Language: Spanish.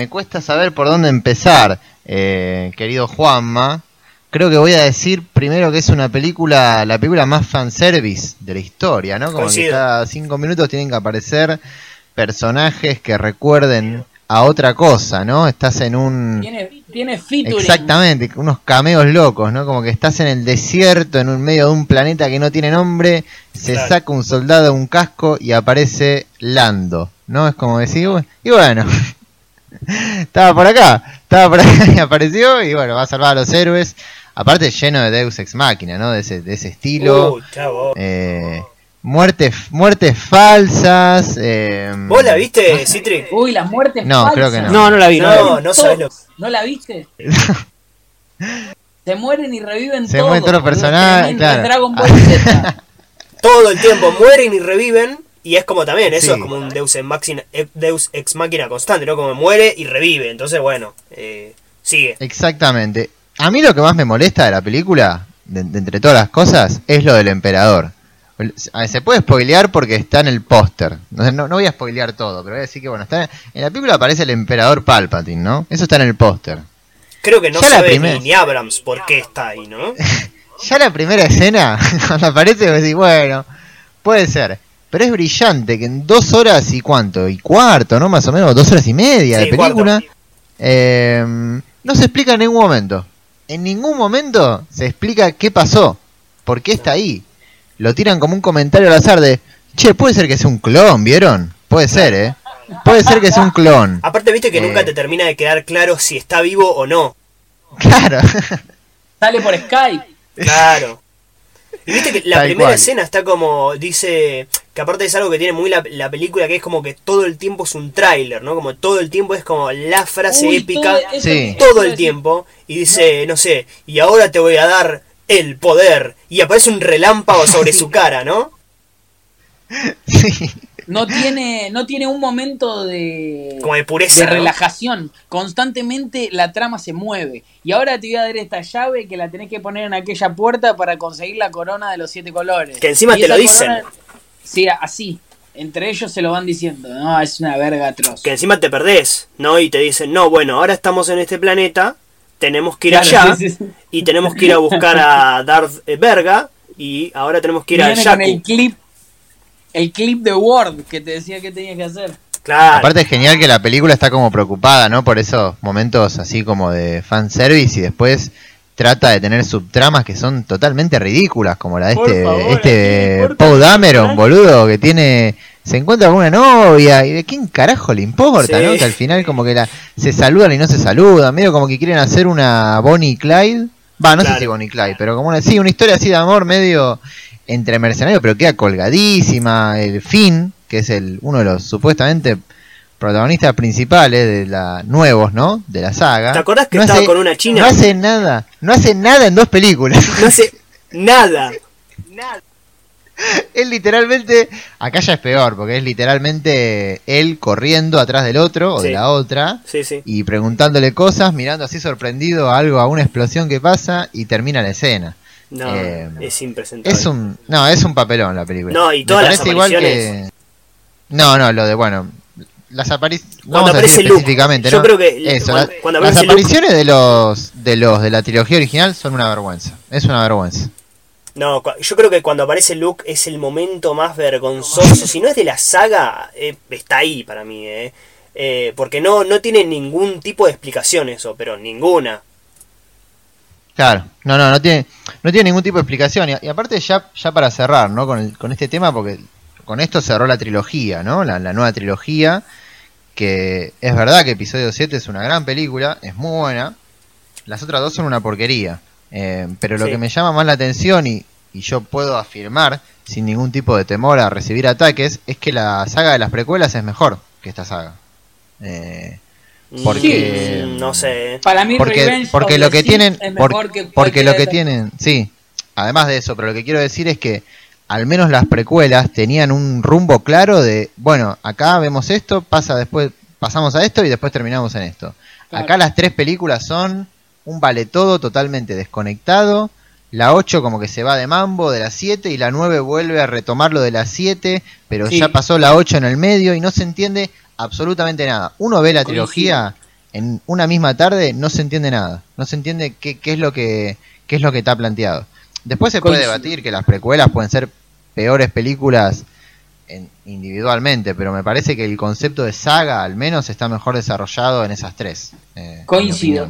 Me cuesta saber por dónde empezar, eh, querido Juanma. Creo que voy a decir primero que es una película, la película más fanservice de la historia, ¿no? Como que cada cinco minutos tienen que aparecer personajes que recuerden a otra cosa, ¿no? Estás en un... Tiene, tiene featuring. Exactamente, unos cameos locos, ¿no? Como que estás en el desierto, en un medio de un planeta que no tiene nombre, se Claro. saca un soldado un casco y aparece Lando, ¿no? Es como decir, y bueno, estaba por acá, estaba por acá y apareció y bueno, va a salvar a los héroes. Aparte lleno de Deus Ex Máquina, ¿no? De ese, de ese estilo. Uh, chavo. Eh, muertes, muertes falsas. Eh, ¿Vos la viste, Citric? Uy, las muertes No, falsas. creo que no. No, no la vi, no, vi. No, sabes lo. ¿No la viste? Se mueren y reviven Se todos. mueren todos los personajes, claro. es Dragon Ball Z. Todo el tiempo mueren y reviven. Y es como también, eso Sí. es como un Deus ex, máquina, Deus ex máquina constante, ¿no? Como muere y revive. Entonces, bueno, eh, sigue. Exactamente. A mí lo que más me molesta de la película, de, de entre todas las cosas, es lo del emperador. El- a ver, Se puede spoilear porque está en el póster. No, no, voy a spoilear todo, pero voy a decir que bueno, está en la película aparece el emperador Palpatine, ¿no? Eso está en el póster. Creo que no Ya sabe primera- ni, Abrams por qué está ahí, ¿no? Ya la primera escena, cuando aparece, vos decís, bueno, puede ser. Pero es brillante que en dos horas y cuánto, y cuarto, ¿no? Más o menos, dos horas y media Sí, de película, eh, no se explica en ningún momento. En ningún momento se explica qué pasó, por qué está ahí. Lo tiran como un comentario al azar de, che, puede ser que sea un clon, ¿vieron? Puede ser, ¿eh? Puede ser que sea un clon. Aparte, viste que Eh. nunca te termina de quedar claro si está vivo o no. Claro. Sale por Skype. Claro. Y viste que la Tal primera cual. escena está como, dice, que aparte es algo que tiene muy la, la película, que es como que todo el tiempo es un tráiler, ¿no? Como todo el tiempo es como la frase Uy, épica todo- eso- Sí. eso todo el tiempo. Y dice, no sé, y ahora te voy a dar el poder. Y aparece un relámpago sobre su cara, ¿no? sí. No tiene, no tiene un momento de, Como de pureza. de ¿no? relajación. Constantemente la trama se mueve. Y ahora te voy a dar esta llave que la tenés que poner en aquella puerta para conseguir la corona de los siete colores. Que encima Y te lo dicen. corona- sí, así. Entre ellos se lo van diciendo. No, es una verga atroz. Que encima te perdés, ¿no? Y te dicen, no, bueno, ahora estamos en este planeta, tenemos que ir Claro, allá, sí, sí, sí. y tenemos que ir a buscar a Darth eh, Verga, y ahora tenemos que ir a Viene con el clip, el clip de Word que te decía que tenías que hacer. Claro. Aparte es genial que la película está como preocupada, ¿no? Por esos momentos así como de fanservice y después trata de tener subtramas que son totalmente ridículas, como la de Por este, favor, ¿a quién le este el Dameron, boludo, que tiene se encuentra con una novia y de quién carajo le importa, Sí. ¿no? Que al final como que la, se saludan y no se saludan, medio como que quieren hacer una Bonnie y Clyde. Va, no sé si Bonnie y Clyde, pero como una, sí, una historia así de amor medio entre mercenarios, pero queda colgadísima. El Finn, que es el uno de los supuestamente protagonistas principales de la nuevos, ¿no? De la saga. ¿Te acordás que no estaba hace- con una china? No hace nada, no hace nada en dos películas. No hace nada. es literalmente, acá ya es peor, porque es literalmente él corriendo atrás del otro o de la otra Sí, sí. y preguntándole cosas, mirando así sorprendido a algo, a una explosión que pasa y termina la escena. No, Eh, es impresentable. Es un, no, es un papelón la película. No, y Me todas las igual apariciones. que- No, no, lo de, bueno, las apariciones, vamos a decir aparece Luke, específicamente, yo ¿no? creo que Eso, cuando- la- cuando las Luke- apariciones de los, de los de la trilogía original son una vergüenza, es una vergüenza. No, yo creo que cuando aparece Luke es el momento más vergonzoso. si no es de la saga, eh, está ahí para mí, eh. Eh, porque no, no tiene ningún tipo de explicación eso, pero ninguna. Claro, no, no, no tiene, no tiene ningún tipo de explicación. Y, y aparte ya, ya para cerrar, ¿no? Con, el- con este tema, porque con esto cerró la trilogía, ¿no? La, la nueva trilogía, que es verdad que episodio 7 es una gran película, es muy buena. Las otras dos son una porquería. Eh, pero lo Sí. que me llama más la atención y, y yo puedo afirmar sin ningún tipo de temor a recibir ataques, es que la saga de las precuelas es mejor que esta saga. Eh, Porque- Mm, no sé. Para mí porque Revenge porque lo que tienen es por- mejor que porque lo que tienen sí además de eso pero lo que quiero decir es que al menos las precuelas tenían un rumbo claro de bueno acá vemos esto pasa después pasamos a esto y después terminamos en esto Claro. acá las tres películas son un vale todo totalmente desconectado la 8 como que se va de mambo de la 7 y la 9 vuelve a retomar lo de la 7 pero Sí. ya pasó la 8 en el medio y no se entiende absolutamente nada uno ve la trilogía en una misma tarde no se entiende nada. No se entiende qué, qué es lo que qué es lo que está planteado. Después se puede debatir que las precuelas pueden ser peores películas en- individualmente, pero me parece que el concepto de saga al menos está mejor desarrollado en esas tres. eh, Coincido.